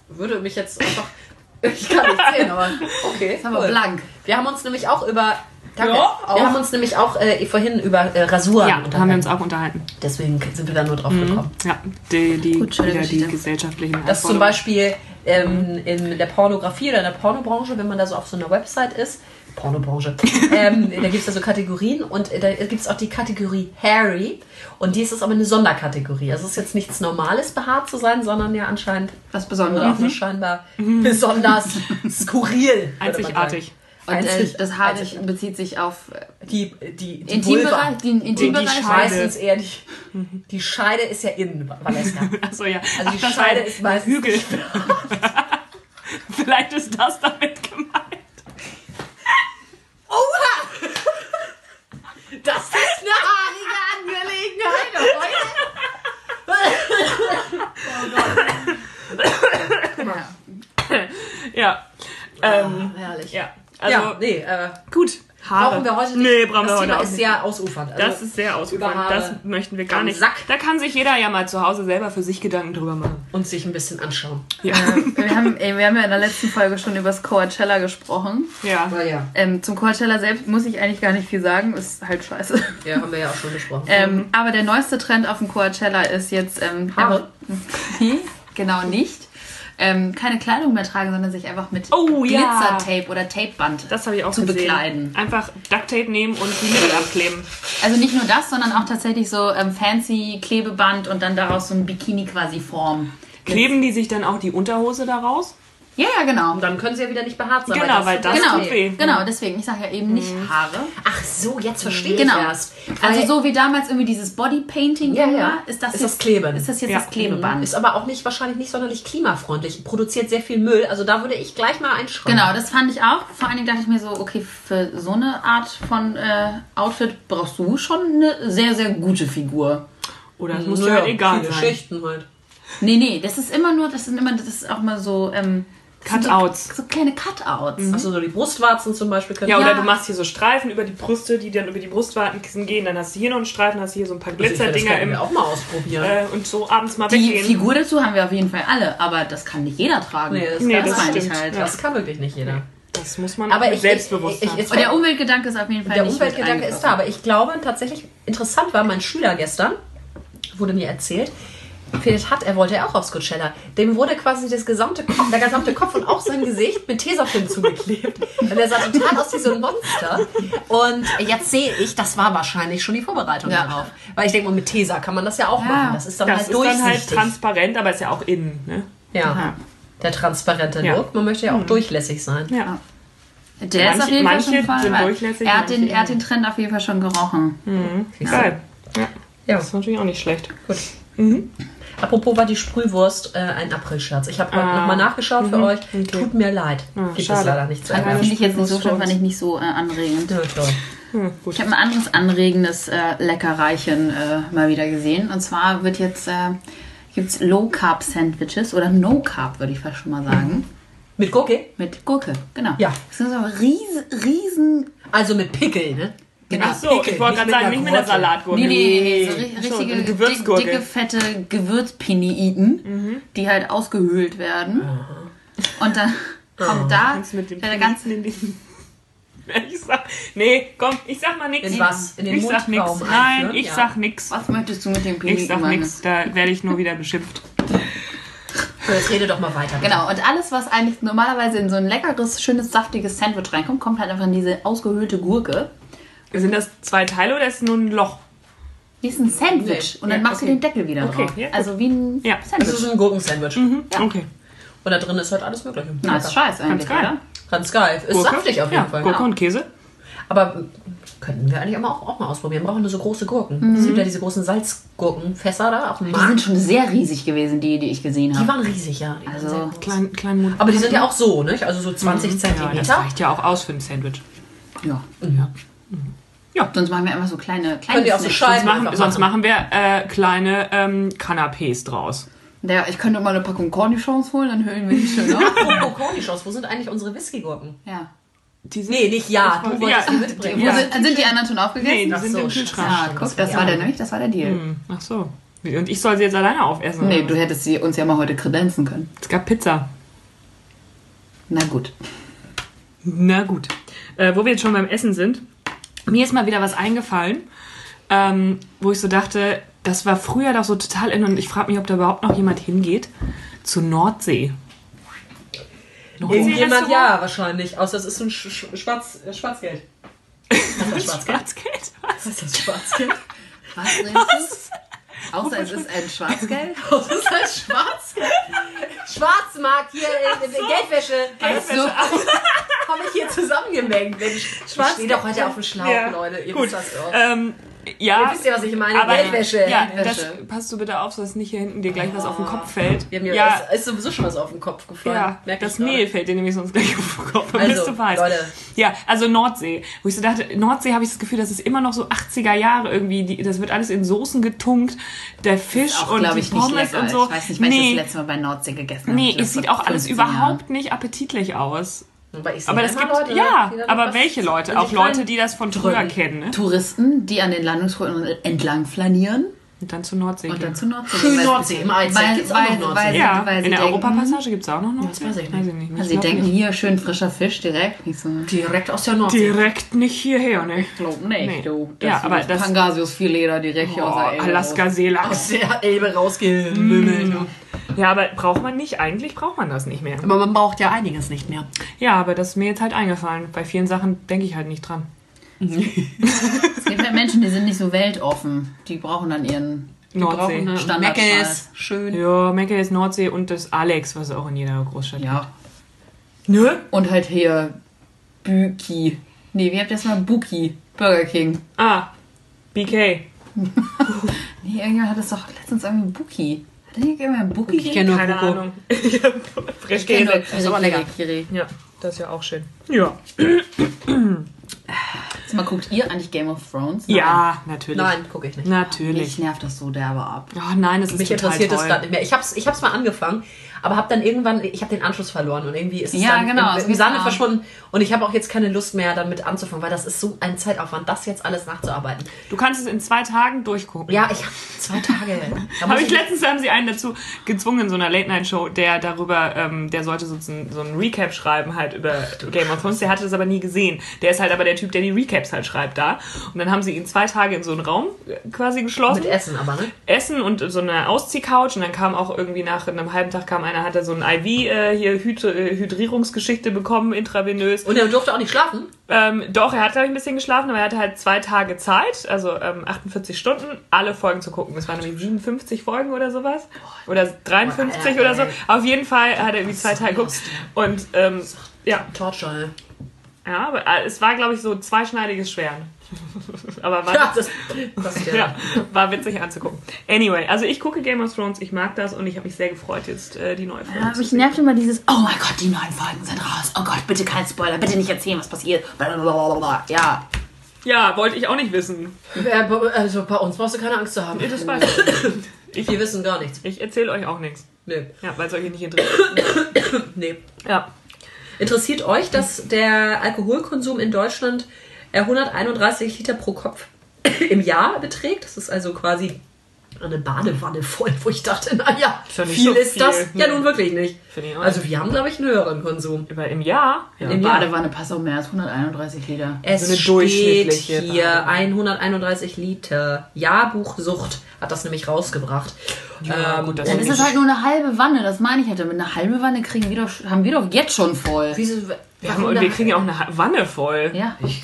Würde mich jetzt einfach. Ich kann nicht sehen, aber okay. Ist aber cool. blank. Wir haben uns nämlich auch über. Danke. Ja, auch. wir haben uns nämlich auch äh, vorhin über äh, Rasuren Ja, unterhalten. haben wir uns auch unterhalten. Deswegen sind wir da nur drauf gekommen. Ja, die, die, Gut, wieder die gesellschaftlichen Dass zum Beispiel ähm, in der Pornografie oder in der Pornobranche, wenn man da so auf so einer Website ist, Pornobranche, ähm, da gibt es da so Kategorien und da gibt es auch die Kategorie Harry und die ist aber eine Sonderkategorie. Also es ist jetzt nichts Normales, behaart zu sein, sondern ja anscheinend Was Besonderes. nur scheinbar besonders skurril. Einzigartig. Und äh, das Haar bezieht sich auf äh, die, die, die Intimbereich, den Die, Intimbereich. die meistens eher die, die Scheide ist ja innen, Valeska. Achso, ja. Also die Ach, das Scheide ist meistens Hügel. Vielleicht ist das damit gemeint. Das ist eine haarige Angelegenheit. Ja. Ähm, Herrlich. ja. Also, ja, nee, äh, gut. Haare. brauchen wir heute nicht. Nee, brauchen das wir Thema heute auch ist nicht. sehr ausufernd. Also, Das ist sehr über Das möchten wir gar nicht. Sack. Da kann sich jeder ja mal zu Hause selber für sich Gedanken drüber machen. und sich ein bisschen anschauen. Ja. wir, haben, ey, wir haben ja in der letzten Folge schon über das Coachella gesprochen. ja. Ja, ja. Ähm, zum Coachella selbst muss ich eigentlich gar nicht viel sagen, ist halt scheiße. Ja, haben wir ja auch schon gesprochen. Ähm, aber der neueste Trend auf dem Coachella ist jetzt ähm, Haare. Nee, genau nicht. Ähm, keine Kleidung mehr tragen, sondern sich einfach mit Oh, ja. Glitzertape oder Tapeband Das habe ich auch zu gesehen. bekleiden. Einfach Ducktape nehmen und die Mittel abkleben. Also nicht nur das, sondern auch tatsächlich so ähm, fancy Klebeband und dann daraus so ein Bikini quasi formen. Kleben die sich dann auch die Unterhose daraus? Ja, ja, genau. und dann können sie ja wieder nicht behaart sein. Genau, weil das Genau, tut weh. genau, deswegen, ich sage ja eben nicht Haare. Ach so, jetzt verstehe Genau. ich erst. Also Weil- so wie damals irgendwie dieses Bodypainting Ja, immer, ja. ist das Ist jetzt, das Kleben. Ist das jetzt Ja. das Klebeband. Ist aber auch nicht wahrscheinlich nicht sonderlich klimafreundlich. Produziert sehr viel Müll. Also da würde ich gleich mal einschreiben. Genau, das fand ich auch. Vor allen Dingen dachte ich mir so, okay, für so eine Art von äh, Outfit brauchst du schon eine sehr, sehr gute Figur. Oder es muss Naja, halt egal viele sein. Schichten halt. Nee, nee, das ist immer nur, das sind immer, das ist auch mal so, ähm, Cutouts. So kleine Cutouts. Achso, so die Brustwarzen zum Beispiel können Ja, oder Ja. du machst hier so Streifen über die Brüste, die dann über die Brustwarten gehen. Dann hast du hier noch einen Streifen, hast hier so ein paar Also ich finde, das Glitzerdinger können wir auch mal ausprobieren. äh, und so abends mal Die weggehen. Figur dazu haben wir auf jeden Fall alle, aber das kann nicht jeder tragen. Nee, das Nee, kann das ich stimmt. halt. Ja. Das kann wirklich nicht jeder. Das muss man Aber ich- Selbstbewusstsein. ich- ich- Und der Umweltgedanke ist auf jeden Fall Der nicht Umweltgedanke ist da, aber ich glaube tatsächlich, interessant war mein Schüler gestern, wurde mir erzählt, Philipp hat, er wollte ja auch aufs Coachella. Dem wurde quasi das gesamte Kopf, der gesamte Kopf und auch sein Gesicht mit Tesafilm zugeklebt. Und er sah total aus wie so ein Monster. Und jetzt sehe ich, das war wahrscheinlich schon die Vorbereitung Ja. darauf. Weil ich denke mal, mit Tesa kann man das ja auch Ja. machen. Das ist dann das halt ist dann halt durchsichtig. transparent, aber ist ja auch innen. Ne? ja. Ja. Der transparente Ja. Look. Man möchte ja auch durchlässig sein. Ja. Der ist Manche- auf jeden Fall manche schon voll, sind durchlässig, er hat, den, er hat den Trend auf jeden Fall schon gerochen. Geil. Ja. Ja. Das ist natürlich auch nicht schlecht. Gut. Apropos war die Sprühwurst äh, ein April-Scherz. Ich habe heute Ah. nochmal nachgeschaut für euch. okay. Tut mir leid. Gibt es schade. leider nicht zu Das ärgern. finde ich jetzt nicht so für fand ich nicht so äh, anregend. Ja, toll. Hm. Ich habe ein anderes anregendes äh, Leckereichen äh, mal wieder gesehen. Und zwar wird jetzt, äh, gibt's Low-Carb-Sandwiches oder No-Carb, würde ich fast schon mal sagen. Mit Gurke? Mit Gurke, genau. Ja. Das sind so riesen, riesen Also mit Pickel, ne? Genau. Ach so, ich wollte gerade sagen, nicht mit einer Salatgurke. Nee, nee, so ri- Ach so, richtige, Gewürzgurke. dicke, fette Gewürzpiniiten, die halt ausgehöhlt werden. Und dann kommt da Kannst du mit dem der ganze in den ich sag, nee, komm, ich sag mal nix. In was? In den ich sag nix. Nein, ich Ja. sag nix. Was möchtest du mit dem Ich Piniten sag nix, da werde ich nur wieder beschimpft. So, Jetzt rede doch mal weiter. bitte. Genau, und alles, was eigentlich normalerweise in so ein leckeres, schönes, saftiges Sandwich reinkommt, kommt halt einfach in diese ausgehöhlte Gurke. Sind das zwei Teile oder ist es nur ein Loch? Die ist ein Sandwich. Nee. Und dann Ja, machst du okay. den Deckel wieder Okay, drauf. ja, also wie ein Ja. Das Sandwich. ist ein Gurkensandwich. Okay. Und da drin ist halt alles Mögliche. Na, ist scheiße eigentlich, geil. oder? Ganz geil. Ist saftig auf jeden ja, Fall. Gurke und Käse. Aber könnten wir eigentlich auch mal, auch mal ausprobieren. Wir brauchen nur so große Gurken. Es gibt ja diese großen Salzgurkenfässer da auf dem Die Markt. sind schon sehr riesig gewesen, die, die ich gesehen Die habe. waren riesig, ja. Die Also. Klein, klein Mut. Aber die sind ja auch so, nicht? Also so 20 Ja, das Zentimeter. reicht ja auch aus für ein Sandwich. ja. Ja. Ja. Sonst machen wir einfach so kleine, kleine Könnt ihr auch so Snacks. Scheiben Sonst machen, einfach sonst machen wir äh, kleine ähm, Canapés draus. Ja, ich könnte mal eine Packung Cornichons holen, dann höhlen wir die schön auf. Apropos Cornichons, wo sind eigentlich unsere Whiskygurken? Ja. Die sind, Nee, nicht ja. Du wollte- wolltest ja. die mitbringen. Wo Ja. sind, sind die anderen schon Nee, aufgegessen? die Ach sind so, im. Kühlschrank. ah, guck, das war der nämlich, das war der Deal. Hm, Ach so. Und ich soll sie jetzt alleine aufessen? Nee, oder du hättest sie uns ja mal heute kredenzen können. Es gab Pizza. Na gut. Na gut. Äh, wo wir jetzt schon beim Essen sind, mir ist mal wieder was eingefallen, ähm, wo ich so dachte, das war früher doch so total in und ich frage mich, ob da überhaupt noch jemand hingeht. Zur Nordsee. Irgendjemand Restaurant? ja, wahrscheinlich. Außer es ist so ein Sch Sch Schwarz äh, Schwarzgeld. Was ist das Schwarzgeld? Schwarzgeld? Was? Was ist das Schwarzgeld? Was redest du? Außer es ist ein Schwarzgeld. Was ist das Schwarzgeld? Schwarzmarkt hier, äh, Geldwäsche. So. Habe ich hier zusammengemengt. Mensch, ich stehe doch heute auf dem Schlauch, Ja. Leute. Ihr Gut. wisst das doch. Ähm, ja. Ihr wisst ja, was ich meine. aber Geldwäsche. Ja, Geldwäsche. das passt du bitte auf, dass nicht hier hinten dir gleich was auf den Kopf fällt. Ja, mir ja, ist, ist sowieso schon was auf den Kopf gefallen. ja Merk das ich. Mehl fällt dir nämlich sonst gleich auf den Kopf. Also, bist du weiß. Leute. Ja, also Nordsee. Wo ich so dachte, Nordsee habe ich das Gefühl, das ist immer noch so 80er Jahre irgendwie. Die, das wird alles in Soßen getunkt. Der Fisch Auch, und die ich, Pommes und so. Ich weiß nicht, wann ich nee, das letzte Mal bei Nordsee gegessen habe. nee, Ich es sieht auch alles 15 Jahren. überhaupt nicht appetitlich aus. Aber, ich sehe Aber es immer gibt, Leute, ja, aber welche Leute? sich Auch Leute, die das von früher drücken. kennen, ne? Touristen, die an den Landungsrouten entlang flanieren Und dann zur Nordsee und dann zur Nordsee Schön Nordsee, im Eizeit Weil, gibt's auch noch Nordsee. weil, ja, weil sie in der Europapassage gibt es auch noch Nordsee. Das weiß ich nicht. Weiß ich nicht. Also sie denken, nicht. hier schön frischer Fisch direkt. Nicht so. Direkt aus der Nordsee. Direkt nicht hierher, ne? Ich glaube nicht, Nee. du. Ja, aber das- Pangasius Filet da direkt hier aus Oh, der Elbe Alaska Aus der Elbe rausgemümmelt. Ja, aber braucht man nicht. Eigentlich braucht man das nicht mehr. Aber man braucht ja einiges nicht mehr. Ja, aber das ist mir jetzt halt eingefallen. Bei vielen Sachen denke ich halt nicht dran. Es gibt halt Menschen, die sind nicht so weltoffen. Die brauchen dann ihren Nordsee. Eine Standardpreis. Meckes, schön. Ja, Mecke ist Nordsee und das Alex, was auch in jeder Großstadt Ja. Nö? Und halt hier Büki. Nee, wie habt ihr das mal? Buki. Burger King. Ah, BK. Nee, irgendjemand hat es doch letztens irgendwie Buki. Hat nicht irgendjemand Buki? Ich kenne nur Keine. Ahnung. Ich kenn Frischkäse. nur ist aber lecker. Kiri. Ja, das ist ja auch schön. Ja. Jetzt mal, guckt ihr eigentlich Game of Thrones? Ja, natürlich. Nein, gucke ich nicht. Natürlich. Mich nervt das so derbe ab. Oh nein, es ist Mich total interessiert toll. das gerade nicht mehr. Ich hab's, ich hab's mal angefangen, aber habe dann irgendwann, ich habe den Anschluss verloren und irgendwie ist es Ja, dann genau, im, im geht Sande verschwunden und ich habe auch jetzt keine Lust mehr damit anzufangen, weil das ist so ein Zeitaufwand, das jetzt alles nachzuarbeiten. Du kannst es in zwei Tagen durchgucken. Ja, ich habe zwei Tage. Habe ich letztens haben sie einen dazu gezwungen in so einer Late Night Show, der darüber, ähm, der sollte so ein, so ein Recap schreiben halt über Game of Thrones. Der hatte das aber nie gesehen. Der ist halt aber der Typ, der die Recaps halt schreibt da. Und dann haben sie ihn zwei Tage in so einen Raum äh, quasi geschlossen. mit Essen aber, ne? Essen und so eine Ausziehcouch und dann kam auch irgendwie nach einem halben Tag kam einer, hatte so ein IV äh, hier Hyd äh, Hydrierungsgeschichte bekommen, intravenös. Und er durfte auch nicht schlafen. Ähm, doch, er hat glaube ich ein bisschen geschlafen, aber er hatte halt zwei Tage Zeit, also ähm, 48 Stunden, alle Folgen zu gucken. Das waren nämlich 57 Folgen oder sowas. Oder 53 Boah, oder so. Auf jeden Fall hat er irgendwie zwei Tage geguckt. Und ähm, ja, Torture. ja, aber äh, es war glaube ich so zweischneidiges Schwert. aber war Ja, das, das ja. ja, war witzig anzugucken. Anyway, also ich gucke Game of Thrones, ich mag das und ich habe mich sehr gefreut, jetzt äh, die neue Folge Ja, mich nervt immer dieses, oh mein Gott, die neuen Folgen sind raus. Oh Gott, bitte kein Spoiler, bitte nicht erzählen, was passiert. Blablabla. Ja, Ja, wollte ich auch nicht wissen. Also bei uns brauchst du keine Angst zu haben. Das weiß ich. Ich, Wir wissen gar nichts. ich erzähle euch auch nichts. Nee. Ja, weil es euch nicht interessiert. nee. Ja. Interessiert euch, dass der Alkoholkonsum in Deutschland äh, 131 Liter pro Kopf im Jahr beträgt? Das ist also quasi eine Badewanne voll, wo ich dachte, naja, ja viel so ist das? viel. Ja, nun wirklich nicht. Also wir haben, glaube ich, einen höheren Konsum. Über im Jahr? Ja. eine Im Jahr. Badewanne passt auch mehr als 131 Liter. Es So eine steht durchschnittliche hier Badewanne. 131 Liter. Jahrbuchsucht hat das nämlich rausgebracht. Ja, Ähm, gut, das Dann ist ist es halt nur eine halbe Wanne, das meine ich halt. Mit einer halben Wanne kriegen wir doch, haben wir doch jetzt schon voll. Wieso, Wir haben, wir kriegen ja auch eine Wanne voll. Ja. Ich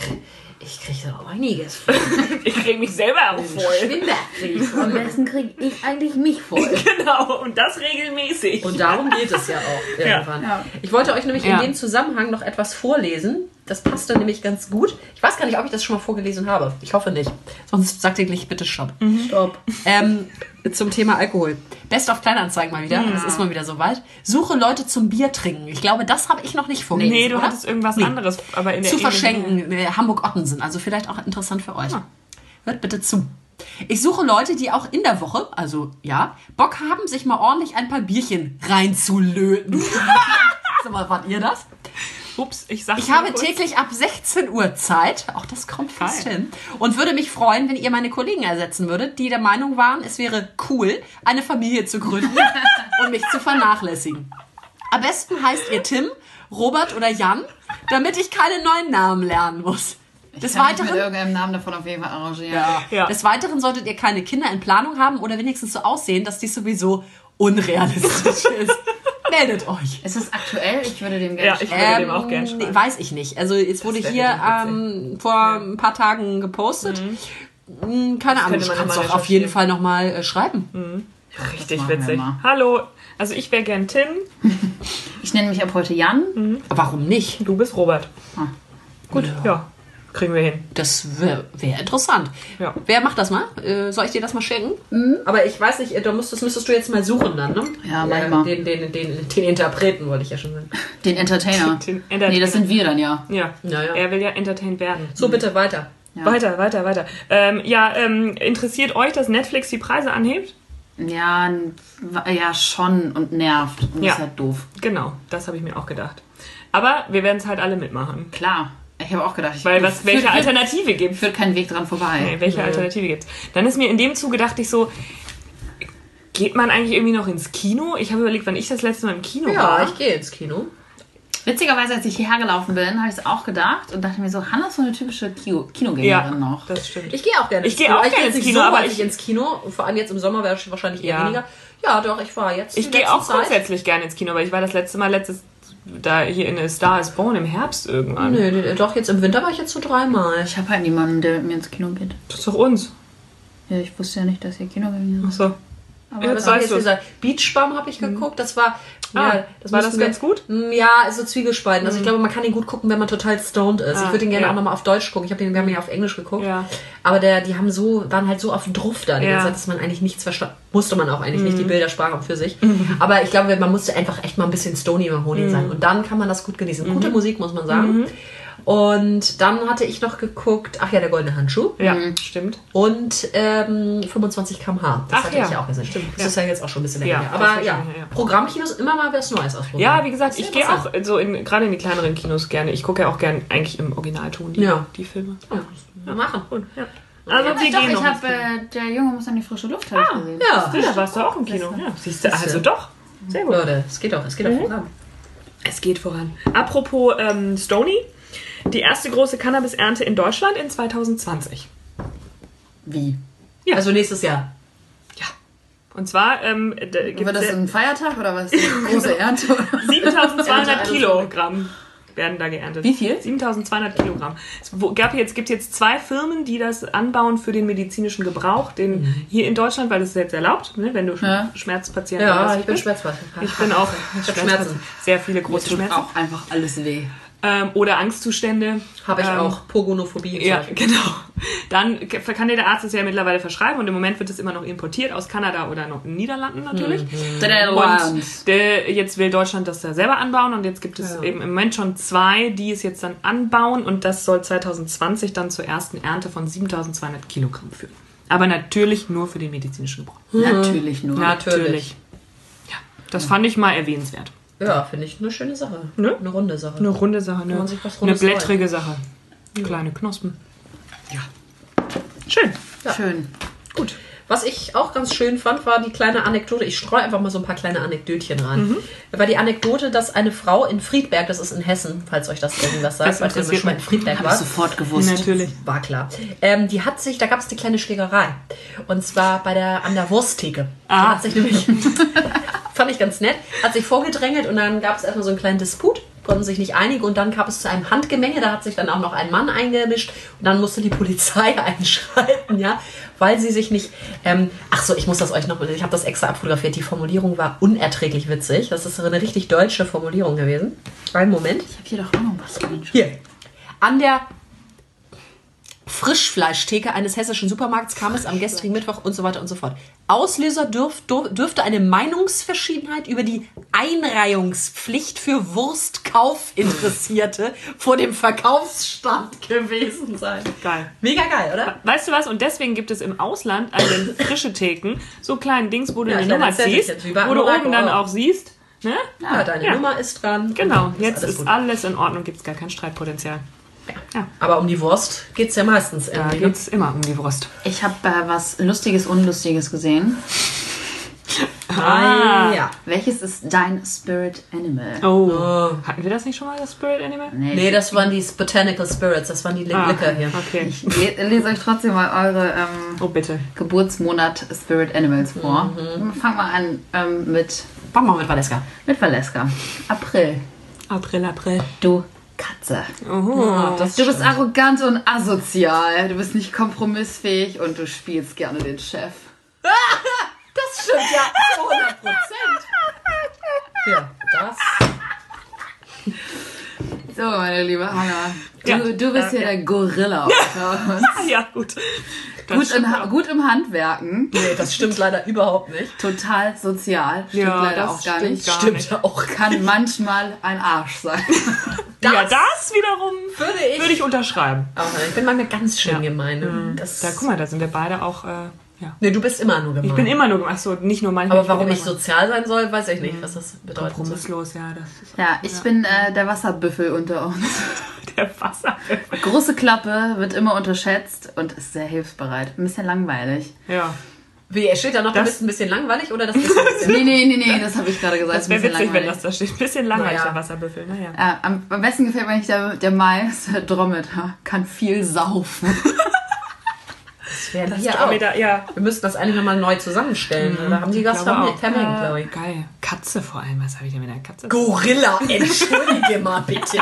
ich krieg da auch einiges. Ich kriege mich selber auch voll. Schwimmbad krieg ich. Am besten kriege ich eigentlich mich voll. Genau, und das regelmäßig. Und darum geht es ja auch irgendwann. Ja. Ich wollte euch nämlich Ja. in dem Zusammenhang noch etwas vorlesen. Das passt dann nämlich ganz gut. Ich weiß gar nicht, ob ich das schon mal vorgelesen habe. Ich hoffe nicht. Sonst sagt ihr gleich bitte Stopp. Stopp. Ähm, zum Thema Alkohol. Best auf Kleinanzeigen mal wieder. Das ist mal wieder soweit. Suche Leute zum Bier trinken. Ich glaube, das habe ich noch nicht vorgelesen. nee, du oder? hattest irgendwas Nee. anderes, aber in der zu verschenken. Äh, Hamburg-Ottensen. Also vielleicht auch interessant für euch. Ah. Hört bitte zu. Ich suche Leute, die auch in der Woche, also ja, Bock haben, sich mal ordentlich ein paar Bierchen reinzulöten. Sag mal, wart ihr das? Ups, ich sag's Ich habe kurz. täglich ab 16 Uhr Zeit, auch das kommt fast Geil. hin, und würde mich freuen, wenn ihr meine Kollegen ersetzen würdet, die der Meinung waren, es wäre cool, eine Familie zu gründen und mich zu vernachlässigen. Am besten heißt ihr Tim, Robert oder Jan, damit ich keine neuen Namen lernen muss. Des Kann ich mit Weiteren, irgendeinem Namen davon auf jeden Fall arrangieren. ja. Ja. Des Weiteren solltet ihr keine Kinder in Planung haben oder wenigstens so aussehen, dass dies sowieso unrealistisch ist. Meldet euch. Ist es aktuell? Ich würde dem Ja, gerne ich würde dem auch gerne Ähm, schreiben. weiß ich nicht. Also es wurde hier ähm, vor ein paar Tagen gepostet. Mm, Keine Ahnung, ich man kann es doch auf jeden. Fall nochmal äh, schreiben. Richtig machen wir witzig. Hallo, also ich wäre gern Tim, Ich nenne mich ab heute Jan. Warum nicht? du bist Robert. Ah. Gut, ja. Kriegen wir hin. Das wäre wär interessant. Ja. Wer macht das mal? Äh, soll ich dir das mal schenken? Aber ich weiß nicht, äh, da müsstest, müsstest du jetzt mal suchen dann, ne? Ja, mach ich mal. Den, den, den, den Interpreten wollte ich ja schon sagen. Den Entertainer. Den Entertainer. Nee, das sind wir dann ja. Ja. Ja, ja. Er will ja entertained werden. So, bitte weiter. Ja. Weiter, weiter, weiter. Ähm, ja, ähm, interessiert euch, dass Netflix die Preise anhebt? Ja, ja, schon und nervt. Und Ja. ist halt doof. Genau, das habe ich mir auch gedacht. Aber wir werden es halt alle mitmachen. Klar. Ich habe auch gedacht, ich Weil was, welche führt, Alternative gibt führt kein Weg dran vorbei. Nee, welche Alternative gibt's? Dann ist mir in dem Zuge dachte ich so, geht man eigentlich irgendwie noch ins Kino? Ich habe überlegt, wann ich das letzte Mal im Kino Ja, war. ich gehe ins Kino. Witzigerweise, als ich hierher gelaufen bin, habe ich es auch gedacht und dachte mir so, Hannah ist so eine typische Kino Kinogängerin ja, noch. das stimmt. Ich gehe auch gerne Ich ins gehe Kino. auch Ich gerne ins Kino, so aber ich- ins Kino. Vor allem jetzt im Sommer wäre es wahrscheinlich eher Ja. weniger. Ja, doch, ich war jetzt. Ich gehe auch Zeit. grundsätzlich gerne ins Kino, weil ich war das letzte Mal letztes da hier in A Star is Born im Herbst irgendwann. Nö, doch, jetzt im Winter war ich jetzt so dreimal. Ich habe halt niemanden, der mit mir ins Kino geht. Das ist doch uns. Ja, ich wusste ja nicht, dass ihr Kinogänger Ach seid. so. Aber Ja, Das du. gesagt. Beachbum habe ich geguckt. Das war. Ah, ja, war das müssten wir- ganz gut? Mm, Ja, so zwiegespalten. Also ich glaube, man kann ihn gut gucken, wenn man total stoned ist. ich Ah, würde ihn gerne ja. auch nochmal auf Deutsch gucken. Ich habe den, wir haben ihn auf Englisch geguckt. Ja. Aber der, die haben so, waren halt so auf Druff da die Ja. Zeit, dass man eigentlich nichts verstanden. Musste man auch eigentlich nicht. Die Bilder sprachen für sich. Aber ich glaube, man musste einfach echt mal ein bisschen stony Honig sein. Und dann kann man das gut genießen. Gute Musik, muss man sagen. Und dann hatte ich noch geguckt, ach ja, der goldene Handschuh. Ja, stimmt. Und ähm, 25 km/h. Das Ach hatte ja, ich auch gesehen. stimmt, Das ja. ist ja jetzt auch schon ein bisschen Ja, länger. her. das Aber ja, her. Programmkinos immer mal was Neues ausprobieren. Ja, wie gesagt, ich gehe auch so in, gerade in die kleineren Kinos gerne. Ich gucke ja auch gerne eigentlich im Originalton die, Ja. die Filme. Ja, machen. Und, ja. Also wir Doch, gehen ich noch. habe äh, der Junge muss an die frische Luft ich gesehen. Ja, Ja, da warst du auch im Kino. Ja, siehst du, also doch. Sehr gut. Leute, es geht doch, es geht Mhm. doch voran. Es geht voran. Apropos ähm, Stony, die erste große Cannabis-Ernte in Deutschland in 2020. Wie? Ja. Also nächstes Jahr. Ja. Und zwar ähm, da gibt's War das ja ein Feiertag oder was? Große Ernte? oder? 7200 Ernte Kilogramm werden da geerntet. Wie viel? 7200 Kilogramm. Es gab jetzt, gibt jetzt zwei Firmen, die das anbauen für den medizinischen Gebrauch. Den hier in Deutschland, weil das ist jetzt erlaubt, ne, wenn du Ja. Schmerzpatient Ja, bist. ich bin Schmerzpatient. Ich bin auch Ich. Schmerzen. Sehr viele große Schmerzen. auch einfach alles weh. Ähm, oder Angstzustände. Habe ich Ähm, auch. Pogonophobie. Ja, genau. Dann kann dir der Arzt es ja mittlerweile verschreiben und im Moment wird es immer noch importiert aus Kanada oder noch in den Niederlanden natürlich. Und Und der, jetzt will Deutschland das da selber anbauen und jetzt gibt es Ja. eben im Moment schon zwei, die es jetzt dann anbauen und das soll 2020 dann zur ersten Ernte von 7200 Kilogramm führen. Aber natürlich nur für den medizinischen Gebrauch. natürlich nur. Natürlich. Ja, das fand ich mal erwähnenswert. Ja, finde ich eine schöne Sache. Ne? Eine runde Sache. Eine runde Sache, eine, man sich was eine blättrige Sache. Kleine Knospen. Ja. Schön. Schön. Gut. Was ich auch ganz schön fand, war die kleine Anekdote. Ich streue einfach mal so ein paar kleine Anekdötchen rein. War die Anekdote, dass eine Frau in Friedberg, das ist in Hessen, falls euch das irgendwas sagt, Das falls ihr interessiert schon mal in. Friedberg wart. sofort gewusst. Natürlich. War klar. Ähm, die hat sich, da gab es eine kleine Schlägerei. Und zwar bei der, an der Wursttheke. Die Ah. hat sich nämlich, fand ich ganz nett, hat sich vorgedrängelt und dann gab es erstmal so einen kleinen Disput, konnten sich nicht einigen und dann kam es zu einem Handgemenge, da hat sich dann auch noch ein Mann eingemischt und dann musste die Polizei einschreiten, ja, weil sie sich nicht, ähm, ach so, ich muss das euch noch, ich habe das extra abfotografiert, die Formulierung war unerträglich witzig, das ist eine richtig deutsche Formulierung gewesen. Einen Moment. Ich habe hier doch auch noch was. Hier. An der Frischfleischtheke eines hessischen Supermarkts kam es am gestrigen Mittwoch und so weiter und so fort. Auslöser dürf, dürf, dürfte eine Meinungsverschiedenheit über die Einreihungspflicht für Wurstkaufinteressierte vor dem Verkaufsstand gewesen sein. Geil. Mega geil, oder? Weißt du was? Und deswegen gibt es im Ausland an den frische Theken so kleinen Dings, wo du Ja, eine Nummer ziehst, wo du oben dann auch. siehst. Ne? Ja, deine Ja. Nummer ist dran. Genau, jetzt alles ist gut. alles in Ordnung, gibt es gar kein Streitpotenzial. Ja, Aber um die Wurst geht's ja meistens da ne? geht es immer um die Wurst. Ich habe äh, was Lustiges, Unlustiges gesehen. Ah, ja. Welches ist dein Spirit Animal? Oh. Hatten wir das nicht schon mal, das Spirit Animal? Nee, das waren die Botanical Spirits, das waren die Ah, Licker hier. Okay. Ich le lese euch trotzdem mal eure ähm, Oh, bitte. Geburtsmonat Spirit Animals vor. Fangen wir an ähm, mit, Mach mal mit Valeska. mit Valeska. April. April, April. Du Katze. Oh. das Du bist arrogant und asozial. Du bist nicht kompromissfähig und du spielst gerne den Chef. Das stimmt ja zu 100 Prozent. Ja, das. So, meine liebe Hanna. Du, Ja. du bist Ja, hier ja. der Gorilla unter uns. Ja, gut. Das Gut, auch. gut im Handwerken. Nee, das stimmt leider überhaupt nicht. Total sozial. Stimmt Ja, leider das auch gar stimmt nicht. gar Stimmt nicht. ja auch. Kann manchmal ein Arsch sein. ja, das wiederum Würde ich. würde ich unterschreiben. Aber ich bin manchmal ganz schön Ja. Mhm. gemein. Das, Da, guck mal, da sind wir beide auch, äh, ja. Nee, du bist immer nur gemein. Ich bin immer nur, ach so, nicht nur manchmal. Aber warum ich sozial sein soll, weiß ich nicht, was das bedeutet. kompromisslos, ja, das ist Ja, ich bin äh, der Wasserbüffel unter uns. der Wasser. Große Klappe, wird immer unterschätzt und ist sehr hilfsbereit. Ein bisschen langweilig. Ja. Wie, er steht da noch, du Das- bist ein bisschen langweilig oder das ein bisschen... Nee, nee, nee, nee, das habe ich gerade gesagt. Das wäre Ein bisschen witzig, wenn langweilig. das da steht. Bisschen langweilig, Naja. der Wasserbüffel, naja. Ja, am, am besten gefällt mir nicht der, der Mais, der Dromedar. Kann viel saufen. Das wäre Das war auch. wieder, ja. Wir müssten das eigentlich nochmal neu zusammenstellen. Da haben die das vermengt, glaube ich. Geil. Katze vor allem, was habe ich denn mit der Katze? Gorilla, entschuldige mal bitte.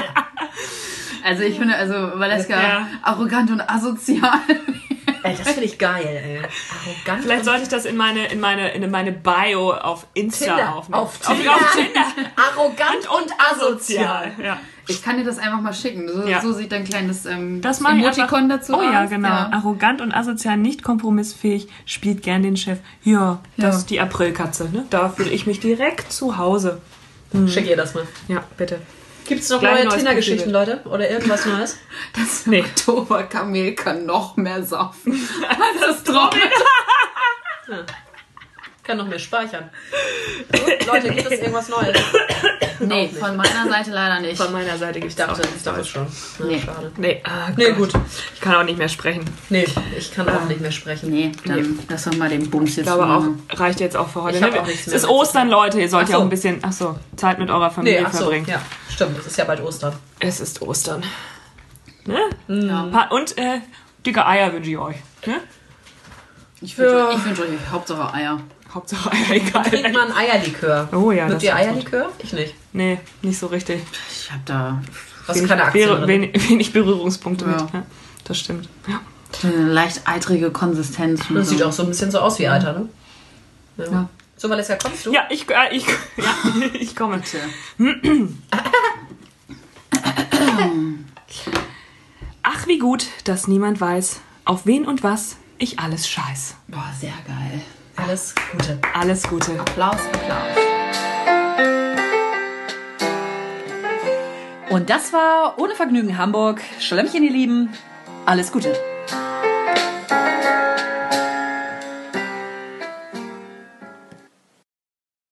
Also ich finde, also Valeska Ja. arrogant und asozial. Ey, das finde ich geil, ey. Arrogant. Vielleicht sollte ich das in meine, in meine, in meine Bio auf Insta Tinder. aufnehmen. Auf Tinder. Auf Tinder. Arrogant und asozial. Ja. Ich kann dir das einfach mal schicken. So, Ja. so sieht dein kleines ähm, Das Emoticon einfach. dazu Oh ja, aus. genau. Arrogant und asozial, nicht kompromissfähig, spielt gern den Chef. Ja, das Ja. ist die Aprilkatze. Ne? Da fühle ich mich direkt zu Hause. Schick ihr das mal. Ja, bitte. Gibt es noch Gleich neue Tinder-Geschichten, Leute? Oder irgendwas Neues? Das Nee. Oktoberkamel kann noch mehr saufen. Das ist trocken. Kann noch mehr speichern. So, Leute, gibt es irgendwas Neues? Nee, von meiner Seite leider nicht. Von meiner Seite gibt Ich dachte, auch ich dachte schon. Ja, Nee. Schade. Nee, ah, Nee, gut. Ich kann auch nicht mehr sprechen. Nee, ich kann auch nicht mehr sprechen. Nee, dann lass doch mal den Bums jetzt Ich glaube auch, reicht jetzt auch für heute. Ich ne? auch nichts es mehr ist dazu. Ostern, Leute. Ihr sollt Ach ja auch so. ein bisschen, ach so, Zeit mit eurer Familie Nee, ach so, verbringen. ja, stimmt. Es ist ja bald Ostern. Es ist Ostern. Ne? Ja. Und äh, dicke Eier wünsche ich euch. Ne? Ich wünsche Ja. ich wünsch euch Hauptsache Eier. Hauptsache Eier, egal. Trink mal ein Eierlikör. Oh ja, Mögt ihr Eierlikör? Ich nicht. Nee, nicht so richtig. Ich hab da Was ist keine Aktien Wenig, wenig, wenig Berührungspunkte Ja. mit. Ja, das stimmt. Ja. eine leicht eitrige Konsistenz. Das so. sieht auch so ein bisschen so aus wie Alter, ne? Ja. Ja. So, Valeska, kommst du? Ja, ich, äh, ich, ja, ich komme. Ach, wie gut, dass niemand weiß, auf wen und was ich alles scheiß. Boah, sehr geil. Alles Gute. Alles Gute. Applaus, Applaus. Und das war ohne Vergnügen Hamburg. Schlemmchen, ihr Lieben. Alles Gute.